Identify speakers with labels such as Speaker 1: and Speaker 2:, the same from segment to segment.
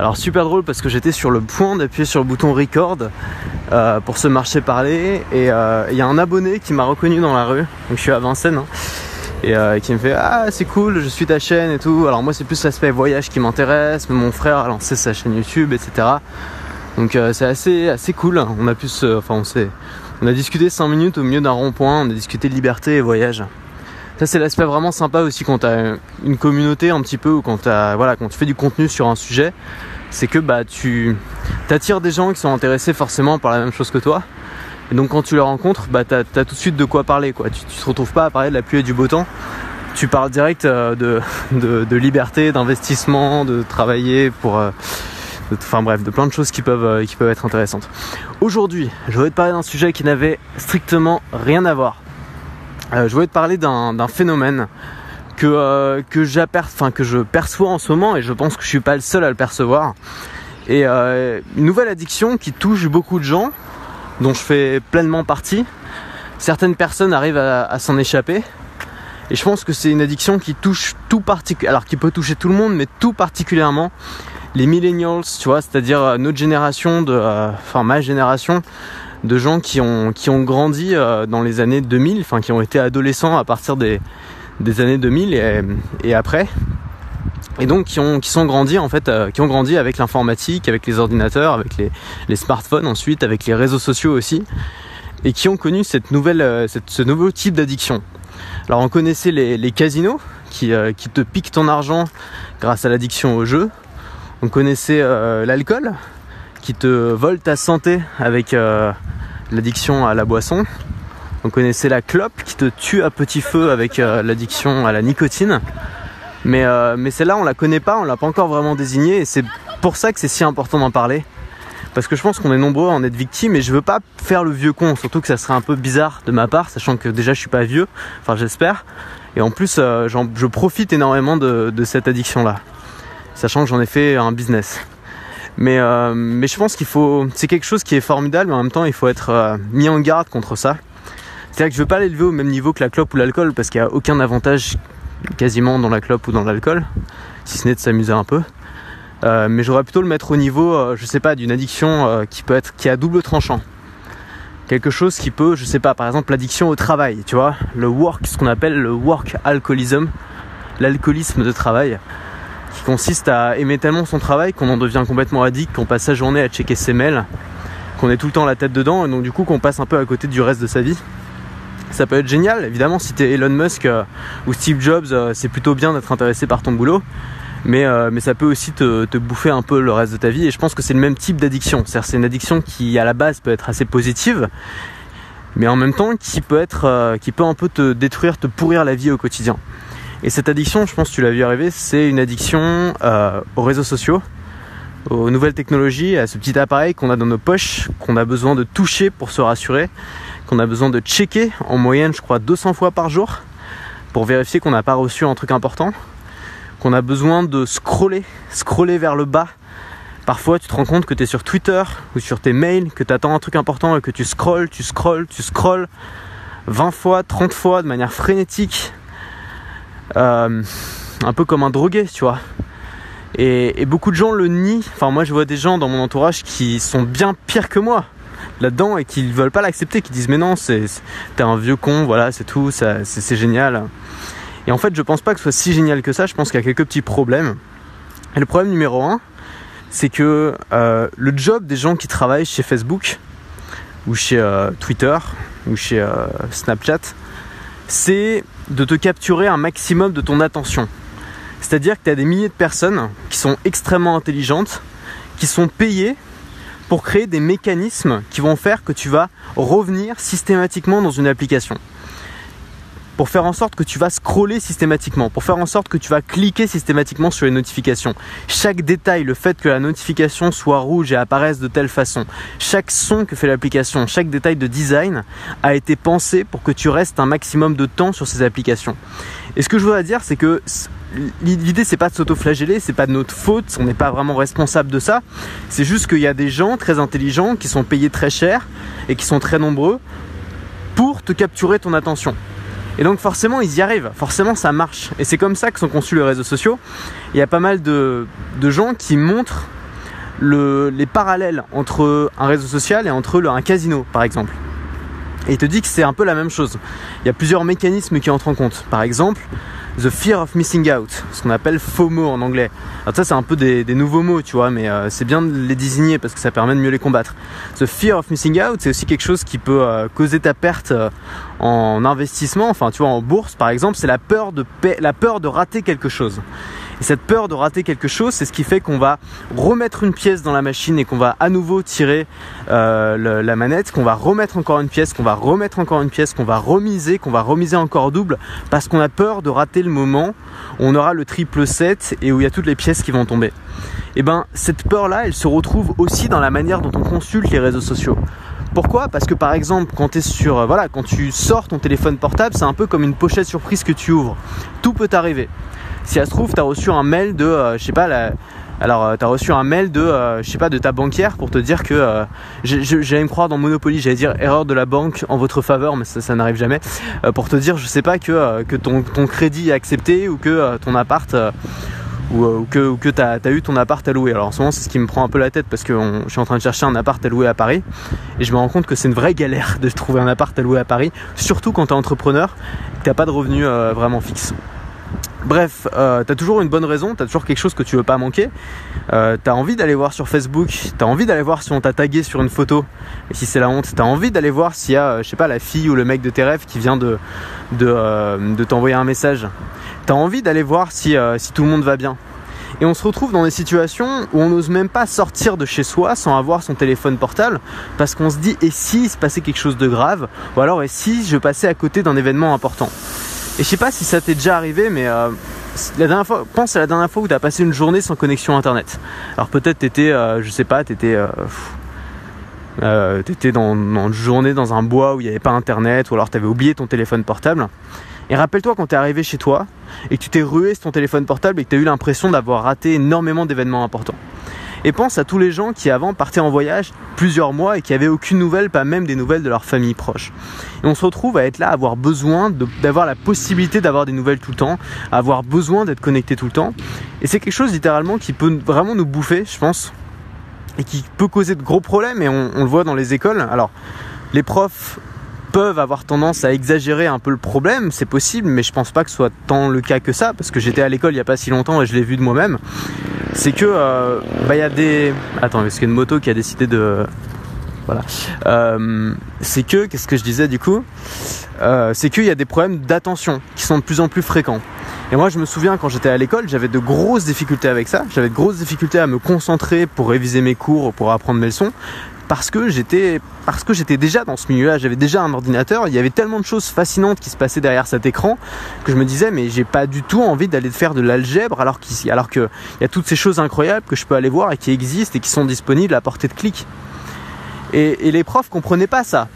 Speaker 1: Alors super drôle parce que j'étais sur le point d'appuyer sur le bouton record euh, pour ce marché parler et euh, il y a un abonné qui m'a reconnu dans la rue, donc je suis à Vincennes, hein, et euh, qui me fait ah c'est cool, je suis ta chaîne et tout. Alors moi c'est plus l'aspect voyage qui m'intéresse, mais mon frère a lancé sa chaîne YouTube, etc. Donc c'est assez assez cool. On a pu se, enfin on s'est, on a discuté 5 minutes au milieu d'un rond-point, on a discuté liberté et voyage. Ça c'est l'aspect vraiment sympa aussi quand tu as une communauté un petit peu ou quand, voilà, quand tu fais du contenu sur un sujet c'est que bah, tu attires des gens qui sont intéressés forcément par la même chose que toi. Et donc quand tu les rencontres, bah, tu as, tout de suite de quoi parler. Quoi. Tu ne te retrouves pas à parler de la pluie et du beau temps. Tu parles direct euh, de, liberté, d'investissement, de travailler pour... Euh, enfin bref, de plein de choses qui peuvent, euh, qui peuvent être intéressantes. Aujourd'hui, je voulais te parler d'un sujet qui n'avait strictement rien à voir. Je voulais te parler d'un phénomène que, euh, que, que je perçois en ce moment et je pense que je suis pas le seul à le percevoir. Et euh, une nouvelle addiction qui touche beaucoup de gens, dont je fais pleinement partie. Certaines personnes arrivent à, s'en échapper. Et je pense que c'est une addiction qui touche tout particulièrement, alors qui peut toucher tout le monde, mais tout particulièrement les millennials, tu vois, c'est-à-dire euh, notre génération, de, enfin ma génération, de gens qui ont, grandi dans les années 2000, enfin qui ont été adolescents à partir des, années 2000 et, après. Et donc euh, qui ont grandi avec l'informatique avec les ordinateurs avec les, smartphones ensuite avec les réseaux sociaux aussi et qui ont connu euh, ce nouveau type d'addiction. Alors on connaissait les, casinos qui, euh, qui, te piquent ton argent grâce à l'addiction au jeu. On connaissait l'alcool qui te vole ta santé avec l'addiction à la boisson on connaissait la clope qui te tue à petit feu avec euh, l'addiction à la nicotine. Mais, euh, mais celle-là, on la connaît pas, on l'a pas encore vraiment désignée et c'est pour ça que c'est si important d'en parler. Parce que je pense qu'on est nombreux à en être victimes et je veux pas faire le vieux con, surtout que ça serait un peu bizarre de ma part, sachant que déjà je suis pas vieux, enfin j'espère. Et en plus, euh, je profite énormément de, cette addiction-là, sachant que j'en ai fait un business. Mais, mais je pense qu'il faut. C'est quelque chose qui est formidable, mais en même temps, il faut être mis en garde contre ça. C'est-à-dire que je veux pas l'élever au même niveau que la clope ou l'alcool parce qu'il n'y a aucun avantage quasiment dans la clope ou dans l'alcool, si ce n'est de s'amuser un peu. Euh, mais j'aurais plutôt le mettre au niveau, euh, je sais pas, d'une addiction euh, qui peut être qui a double tranchant. Quelque chose qui peut, je sais pas, par exemple l'addiction au travail, tu vois, le work, ce qu'on appelle le work alcoolism, l'alcoolisme de travail, qui consiste à aimer tellement son travail qu'on en devient complètement addict, qu'on passe sa journée à checker ses mails, qu'on est tout le temps la tête dedans, et donc du coup qu'on passe un peu à côté du reste de sa vie ça peut être génial. Évidemment, si tu es Elon Musk euh, ou Steve Jobs, euh, c'est plutôt bien d'être intéressé par ton boulot. Mais, euh, mais ça peut aussi te, bouffer un peu le reste de ta vie. Et je pense que c'est le même type d'addiction. C'est une addiction qui, à la base, peut être assez positive, mais en même temps qui peut, être, qui peut un peu te détruire, te pourrir la vie au quotidien. Et cette addiction, je pense que tu l'as vu arriver, c'est une addiction aux réseaux sociaux, aux nouvelles technologies, à ce petit appareil qu'on a dans nos poches, qu'on a besoin de toucher pour se rassurer qu'on a besoin de checker en moyenne, je crois, 200 fois par jour pour vérifier qu'on n'a pas reçu un truc important, qu'on a besoin de scroller, scroller vers le bas. Parfois, tu te rends compte que tu es sur Twitter ou sur tes mails, que tu attends un truc important et que tu scrolles, tu scrolles, tu scrolles 20 fois, 30 fois de manière frénétique. Euh, un peu comme un drogué, tu vois. Et, beaucoup de gens le nient. Enfin, moi, je vois des gens dans mon entourage qui sont bien pires que moi là-dedans et qu'ils veulent pas l'accepter, qui disent mais non, c'est, t'es un vieux con, voilà, c'est tout, c'est, génial. Et en fait, je pense pas que ce soit si génial que ça, je pense qu'il y a quelques petits problèmes. Et le problème numéro un, c'est que euh, le job des gens qui travaillent chez Facebook, ou chez euh, Twitter, ou chez Snapchat, c'est de te capturer un maximum de ton attention. C'est-à-dire que tu as des milliers de personnes qui sont extrêmement intelligentes, qui sont payées pour créer des mécanismes qui vont faire que tu vas revenir systématiquement dans une application. Pour faire en sorte que tu vas scroller systématiquement, pour faire en sorte que tu vas cliquer systématiquement sur les notifications. Chaque détail, le fait que la notification soit rouge et apparaisse de telle façon, chaque son que fait l'application, chaque détail de design a été pensé pour que tu restes un maximum de temps sur ces applications. Et ce que je voudrais dire, c'est que l'idée c'est pas de s'auto-flageller, c'est pas de notre faute, on n'est pas vraiment responsable de ça. C'est juste qu'il y a des gens très intelligents qui sont payés très cher et qui sont très nombreux pour te capturer ton attention. Et donc forcément ils y arrivent, forcément ça marche. Et c'est comme ça que sont conçus les réseaux sociaux. Il y a pas mal de, gens qui montrent les parallèles entre un réseau social et entre un casino, par exemple. Et il te dit que c'est un peu la même chose. Il y a plusieurs mécanismes qui entrent en compte. Par exemple, the fear of missing out, ce qu'on appelle FOMO en anglais. Alors ça c'est un peu des, nouveaux mots, tu vois, mais euh, c'est bien de les désigner parce que ça permet de mieux les combattre. The fear of missing out, c'est aussi quelque chose qui peut euh, causer ta perte euh, en investissement, enfin tu vois en bourse par exemple, c'est la la peur de rater quelque chose. Et cette peur de rater quelque chose, c'est ce qui fait qu'on va remettre une pièce dans la machine et qu'on va à nouveau tirer euh, la manette, qu'on va remettre encore une pièce, qu'on va remettre encore une pièce, qu'on va remiser, qu'on va remiser encore double, parce qu'on a peur de rater le moment où on aura le triple 7 et où il y a toutes les pièces qui vont tomber. Et eh ben cette peur-là, elle se retrouve aussi dans la manière dont on consulte les réseaux sociaux. Pourquoi? Parce que par exemple, euh, quand tu sors ton téléphone portable, c'est un peu comme une pochette surprise que tu ouvres. Tout peut arriver si ça se trouve, tu reçu un mail de, euh, je sais pas, alors, euh, reçu un mail de, euh, je de ta banquière pour te dire que j'allais me croire dans Monopoly, j'allais dire erreur de la banque en votre faveur, mais ça, n'arrive jamais. pour te dire, je sais pas, que, que ton, crédit est accepté ou que ton appart ou, que, que as, eu ton appart à louer. Alors en ce moment, c'est ce qui me prend un peu la tête parce que je suis en train de chercher un appart à louer à Paris et je me rends compte que c'est une vraie galère de trouver un appart à louer à Paris, surtout quand tu entrepreneur, que tu pas de revenus vraiment fixes. Bref, euh, t'as toujours une bonne raison, t'as toujours quelque chose que tu veux pas manquer. Euh, t'as envie d'aller voir sur Facebook, t'as envie d'aller voir si on t'a tagué sur une photo, et si c'est la honte, t'as envie d'aller voir s'il y a, euh, je sais pas, la fille ou le mec de tes rêves qui vient de, t'envoyer un message. T'as envie d'aller voir si, si tout le monde va bien. Et on se retrouve dans des situations où on n'ose même pas sortir de chez soi sans avoir son téléphone portable parce qu'on se dit et si il se passait quelque chose de grave? Ou alors et si je passais à côté d'un événement important? Et je sais pas si ça t'est déjà arrivé, mais euh, la dernière pense à la dernière fois où tu as passé une journée sans connexion internet. Alors peut-être t'étais, euh, je sais pas, t'étais, euh, euh, t'étais dans, dans, une journée dans un bois où il n'y avait pas internet, ou alors t'avais oublié ton téléphone portable. Et rappelle-toi quand t'es arrivé chez toi et que tu t'es rué sur ton téléphone portable et que t'as eu l'impression d'avoir raté énormément d'événements importants. Et pense à tous les gens qui avant partaient en voyage plusieurs mois et qui avaient aucune nouvelle, pas même des nouvelles de leur famille proche. Et on se retrouve à être là, à avoir besoin d'avoir la possibilité d'avoir des nouvelles tout le temps, avoir besoin d'être connecté tout le temps. Et c'est quelque chose littéralement qui peut vraiment nous bouffer, je pense, et qui peut causer de gros problèmes. Et on, le voit dans les écoles. Alors, les profs peuvent avoir tendance à exagérer un peu le problème, c'est possible, mais je pense pas que ce soit tant le cas que ça, parce que j'étais à l'école il y a pas si longtemps et je l'ai vu de moi-même. C'est que euh, bah il y a des. Attends, est-ce qu'il y a une moto qui a décidé de. Voilà. Euh, c'est que, qu'est-ce que je disais du coup? Euh, C'est qu'il y a des problèmes d'attention qui sont de plus en plus fréquents. Et moi, je me souviens quand j'étais à l'école, j'avais de grosses difficultés avec ça. J'avais de grosses difficultés à me concentrer pour réviser mes cours, pour apprendre mes leçons, parce que j'étais parce que j'étais déjà dans ce milieu-là, j'avais déjà un ordinateur, il y avait tellement de choses fascinantes qui se passaient derrière cet écran que je me disais mais j'ai pas du tout envie d'aller faire de l'algèbre alors qu'il alors que il y a toutes ces choses incroyables que je peux aller voir et qui existent et qui sont disponibles à portée de clic. Et, les profs comprenaient pas ça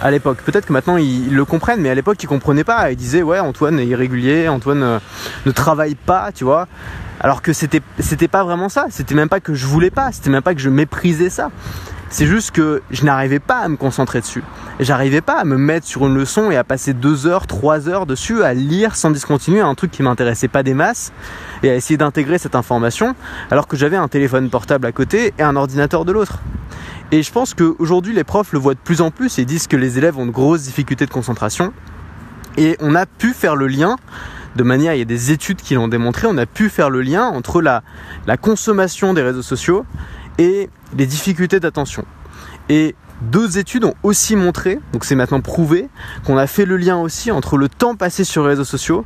Speaker 1: à l'époque. Peut-être que maintenant ils, le comprennent, mais à l'époque ils comprenaient pas. Ils disaient ouais Antoine est irrégulier, Antoine euh, ne travaille pas, tu vois. Alors que c'était c'était pas vraiment ça. C'était même pas que je voulais pas. C'était même pas que je méprisais ça. C'est juste que je n'arrivais pas à me concentrer dessus. J'arrivais pas à me mettre sur une leçon et à passer deux heures, trois heures dessus à lire sans discontinuer un truc qui m'intéressait pas des masses et à essayer d'intégrer cette information alors que j'avais un téléphone portable à côté et un ordinateur de l'autre. Et je pense qu'aujourd'hui les profs le voient de plus en plus et disent que les élèves ont de grosses difficultés de concentration. Et on a pu faire le lien de manière, il y a des études qui l'ont démontré, on a pu faire le lien entre la, la consommation des réseaux sociaux et les difficultés d'attention. Et deux études ont aussi montré, donc c'est maintenant prouvé, qu'on a fait le lien aussi entre le temps passé sur les réseaux sociaux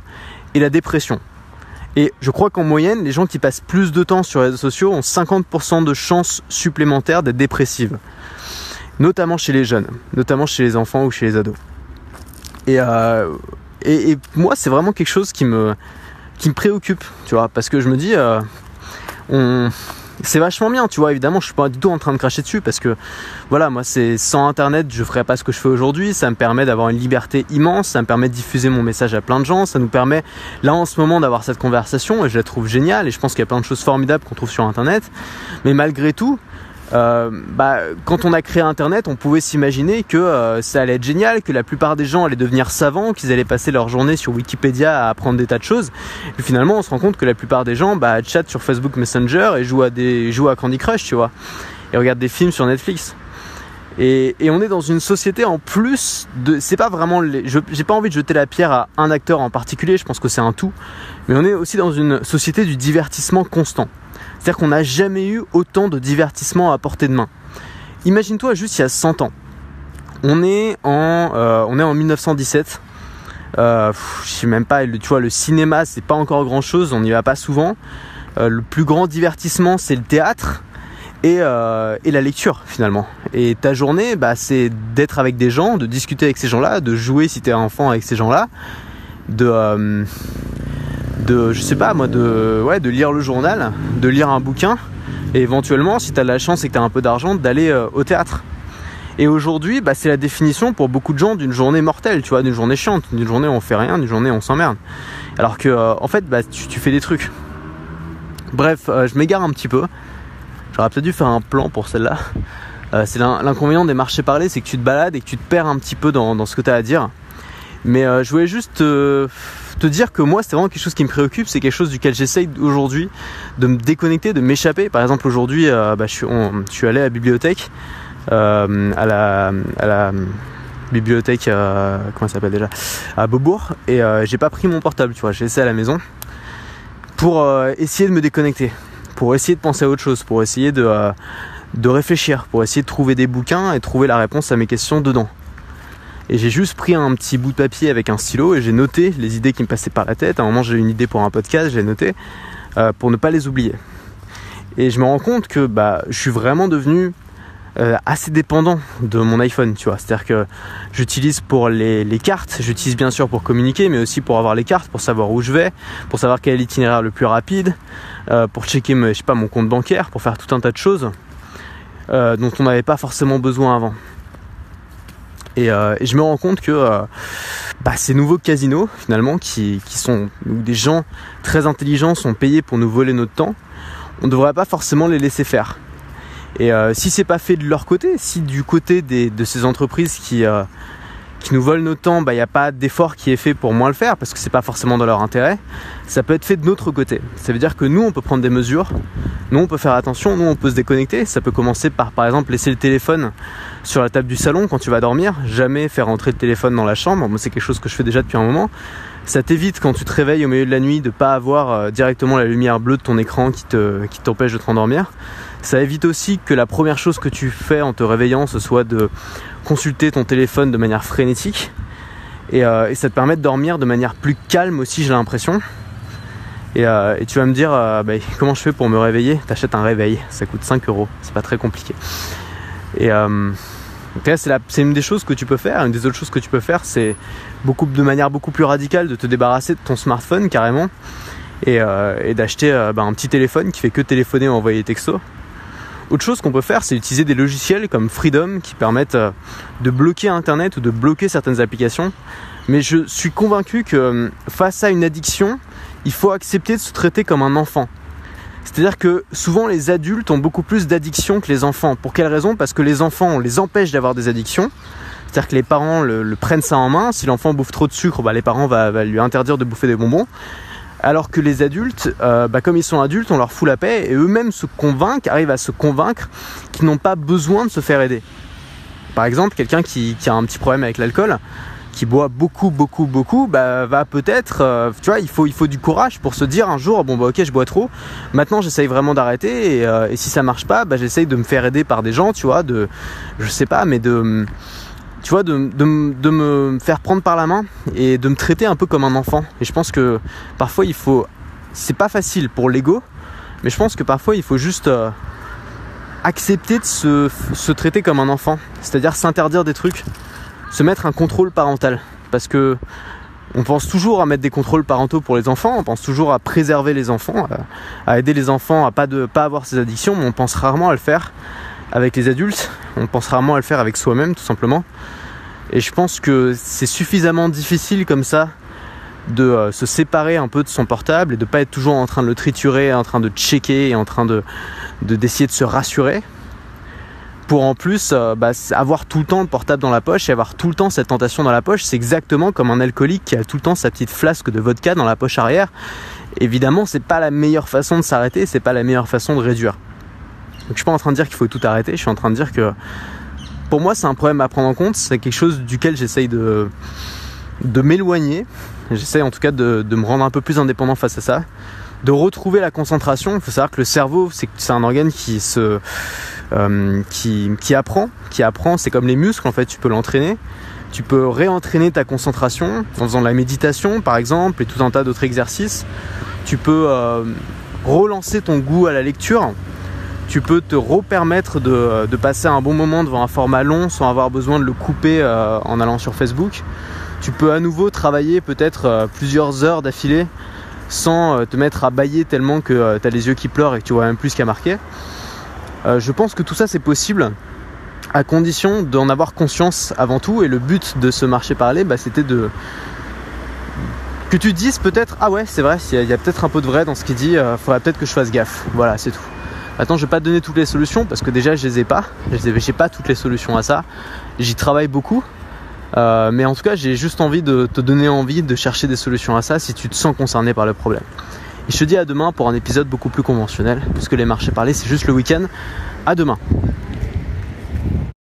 Speaker 1: et la dépression. Et je crois qu'en moyenne, les gens qui passent plus de temps sur les réseaux sociaux ont 50% de chances supplémentaires d'être dépressives. Notamment chez les jeunes, notamment chez les enfants ou chez les ados. Et, euh, et, moi, c'est vraiment quelque chose qui me, qui me préoccupe, tu vois, parce que je me dis, euh, on, c'est vachement bien, tu vois. Évidemment, je suis pas du tout en train de cracher dessus parce que, voilà, moi, c'est sans Internet, je ferais pas ce que je fais aujourd'hui. Ça me permet d'avoir une liberté immense, ça me permet de diffuser mon message à plein de gens, ça nous permet, là, en ce moment, d'avoir cette conversation et je la trouve géniale et je pense qu'il y a plein de choses formidables qu'on trouve sur Internet. Mais malgré tout, euh, bah, quand on a créé Internet, on pouvait s'imaginer que euh, ça allait être génial, que la plupart des gens allaient devenir savants, qu'ils allaient passer leur journée sur Wikipédia à apprendre des tas de choses. Et finalement, on se rend compte que la plupart des gens bah, sur Facebook Messenger et jouent à, Candy Crush, tu vois, et regardent des films sur Netflix. Et, on est dans une société en plus de. C'est pas vraiment. Les, j'ai pas envie de jeter la pierre à un acteur en particulier, je pense que c'est un tout. Mais on est aussi dans une société du divertissement constant. C'est-à-dire qu'on n'a jamais eu autant de divertissement à portée de main. Imagine-toi juste il y a 100 ans. On est en, euh, on est en 1917. Euh, je sais même pas, tu vois, le cinéma, c'est pas encore grand chose, on n'y va pas souvent. Euh, le plus grand divertissement, c'est le théâtre et, et, la lecture finalement. Et ta journée, bah, c'est d'être avec des gens, de discuter avec ces gens-là, de jouer si t'es enfant avec ces gens-là, de de, je sais pas moi, de, ouais, de lire le journal, de lire un bouquin, et éventuellement, si tu as la chance et que tu as un peu d'argent, d'aller euh, au théâtre. Et aujourd'hui, bah, c'est la définition pour beaucoup de gens d'une journée mortelle, tu vois, d'une journée chiante, d'une journée où on fait rien, d'une journée où on s'emmerde. Alors que, euh, en fait, bah, tu, fais des trucs. Bref, euh, je m'égare un petit peu. J'aurais peut-être dû faire un plan pour celle-là. c'est l'inconvénient des marchés parlés, c'est que tu te balades et que tu te perds un petit peu dans, ce que tu as à dire. Mais je voulais juste te dire que moi, c'est vraiment quelque chose qui me préoccupe, c'est quelque chose duquel j'essaye aujourd'hui de me déconnecter, de m'échapper. Par exemple, aujourd'hui, euh, bah, je, suis, allé à la bibliothèque, euh, à, la, bibliothèque, euh, comment s'appelle déjà, à Beaubourg, et j'ai pas pris mon portable, tu vois, j'ai laissé à la maison pour essayer de me déconnecter, pour essayer de penser à autre chose, pour essayer de, de réfléchir, pour essayer de trouver des bouquins et trouver la réponse à mes questions dedans. Et j'ai juste pris un petit bout de papier avec un stylo et j'ai noté les idées qui me passaient par la tête. À un moment, j'ai une idée pour un podcast, j'ai noté euh, pour ne pas les oublier. Et je me rends compte que bah, je suis vraiment devenu euh, assez dépendant de mon iPhone, tu vois. C'est-à-dire que j'utilise pour les, cartes, j'utilise bien sûr pour communiquer, mais aussi pour avoir les cartes, pour savoir où je vais, pour savoir quel est l'itinéraire le plus rapide, euh, pour checker mon compte bancaire, pour faire tout un tas de choses dont on n'avait pas forcément besoin avant. Euh, et, je me rends compte que euh, bah, ces nouveaux casinos, finalement, qui, sont où des gens très intelligents sont payés pour nous voler notre temps, on ne devrait pas forcément les laisser faire. Et euh, si c'est pas fait de leur côté, si du côté de ces entreprises qui, qui nous volent notre temps, il bah, n'y a pas d'effort qui est fait pour moins le faire parce que c'est pas forcément dans leur intérêt. Ça peut être fait de notre côté. Ça veut dire que nous, on peut prendre des mesures, nous, on peut faire attention, nous, on peut se déconnecter. Ça peut commencer par, par exemple, laisser le téléphone sur la table du salon quand tu vas dormir, jamais faire rentrer le téléphone dans la chambre. Moi, c'est quelque chose que je fais déjà depuis un moment. Ça t'évite quand tu te réveilles au milieu de la nuit de pas avoir euh, directement la lumière bleue de ton écran qui te qui t'empêche de te rendormir. Ça évite aussi que la première chose que tu fais en te réveillant ce soit de consulter ton téléphone de manière frénétique. Et, euh, ça te permet de dormir de manière plus calme aussi, j'ai l'impression. Et, euh, tu vas me dire, bah, comment je fais pour me réveiller? T'achètes un réveil, ça coûte 5 euros, c'est pas très compliqué. Et c'est une des choses que tu peux faire. Une des autres choses que tu peux faire, c'est beaucoup de manière beaucoup plus radicale de te débarrasser de ton smartphone carrément et, euh, d'acheter euh, bah, un petit téléphone qui fait que téléphoner ou envoyer des textos. Autre chose qu'on peut faire, c'est utiliser des logiciels comme Freedom qui permettent euh, de bloquer Internet ou de bloquer certaines applications. Mais je suis convaincu que face à une addiction, il faut accepter de se traiter comme un enfant. C'est-à-dire que souvent les adultes ont beaucoup plus d'addictions que les enfants. Pour quelle raison? Parce que les enfants, on les empêche d'avoir des addictions. C'est-à-dire que les parents le, prennent ça en main. Si l'enfant bouffe trop de sucre, bah, les parents vont lui interdire de bouffer des bonbons. Alors que les adultes, euh, bah, comme ils sont adultes, on leur fout la paix et eux-mêmes se convainquent, arrivent à se convaincre qu'ils n'ont pas besoin de se faire aider. Par exemple, quelqu'un qui, qui, a un petit problème avec l'alcool, qui boit beaucoup, beaucoup, beaucoup, bah, va peut-être, euh, tu vois, il faut, du courage pour se dire un jour, bon bah ok, je bois trop. Maintenant, j'essaye vraiment d'arrêter et, euh, et, si ça marche pas, bah, j'essaye de me faire aider par des gens, tu vois, de, je sais pas, mais de, tu vois, de, me faire prendre par la main et de me traiter un peu comme un enfant. Et je pense que parfois il faut, c'est pas facile pour l'ego, mais je pense que parfois il faut juste euh, accepter de se traiter comme un enfant, c'est-à-dire s'interdire des trucs se mettre un contrôle parental. Parce que on pense toujours à mettre des contrôles parentaux pour les enfants, on pense toujours à préserver les enfants, à, aider les enfants à pas pas avoir ces addictions, mais on pense rarement à le faire avec les adultes, on pense rarement à le faire avec soi-même tout simplement. Et je pense que c'est suffisamment difficile comme ça de euh, se séparer un peu de son portable et de pas être toujours en train de le triturer, en train de checker et en train de d'essayer de se rassurer pour en plus euh, bah, avoir tout le temps le portable dans la poche et avoir tout le temps cette tentation dans la poche. C'est exactement comme un alcoolique qui a tout le temps sa petite flasque de vodka dans la poche arrière. Évidemment, c'est pas la meilleure façon de s'arrêter, c'est pas la meilleure façon de réduire. Donc je suis pas en train de dire qu'il faut tout arrêter, je suis en train de dire que pour moi c'est un problème à prendre en compte, c'est quelque chose duquel j'essaye de, de m'éloigner, j'essaye en tout cas de, de me rendre un peu plus indépendant face à ça, de retrouver la concentration. Il faut savoir que le cerveau, c'est un organe qui se euh, qui, apprend, qui apprend. C'est comme les muscles en fait. Tu peux l'entraîner. Tu peux réentraîner ta concentration en faisant de la méditation par exemple et tout un tas d'autres exercices. Tu peux euh, relancer ton goût à la lecture. Tu peux te repermettre de, de, passer un bon moment devant un format long sans avoir besoin de le couper euh, en allant sur Facebook. Tu peux à nouveau travailler peut-être plusieurs heures d'affilée sans te mettre à bailler tellement que tu as les yeux qui pleurent et que tu vois même plus a marqué. Euh, je pense que tout ça c'est possible à condition d'en avoir conscience avant tout et le but de ce marché parler bah, c'était de que tu dises peut-être ah ouais c'est vrai il y a, peut-être un peu de vrai dans ce qu'il dit il faudrait peut-être que je fasse gaffe voilà c'est tout Maintenant, je vais pas te donner toutes les solutions parce que déjà, je les ai pas. Je n'ai pas toutes les solutions à ça. J'y travaille beaucoup. Euh, mais en tout cas, j'ai juste envie de te donner envie de chercher des solutions à ça si tu te sens concerné par le problème. Et je te dis à demain pour un épisode beaucoup plus conventionnel, puisque les marchés parlés, c'est juste le week-end. À demain.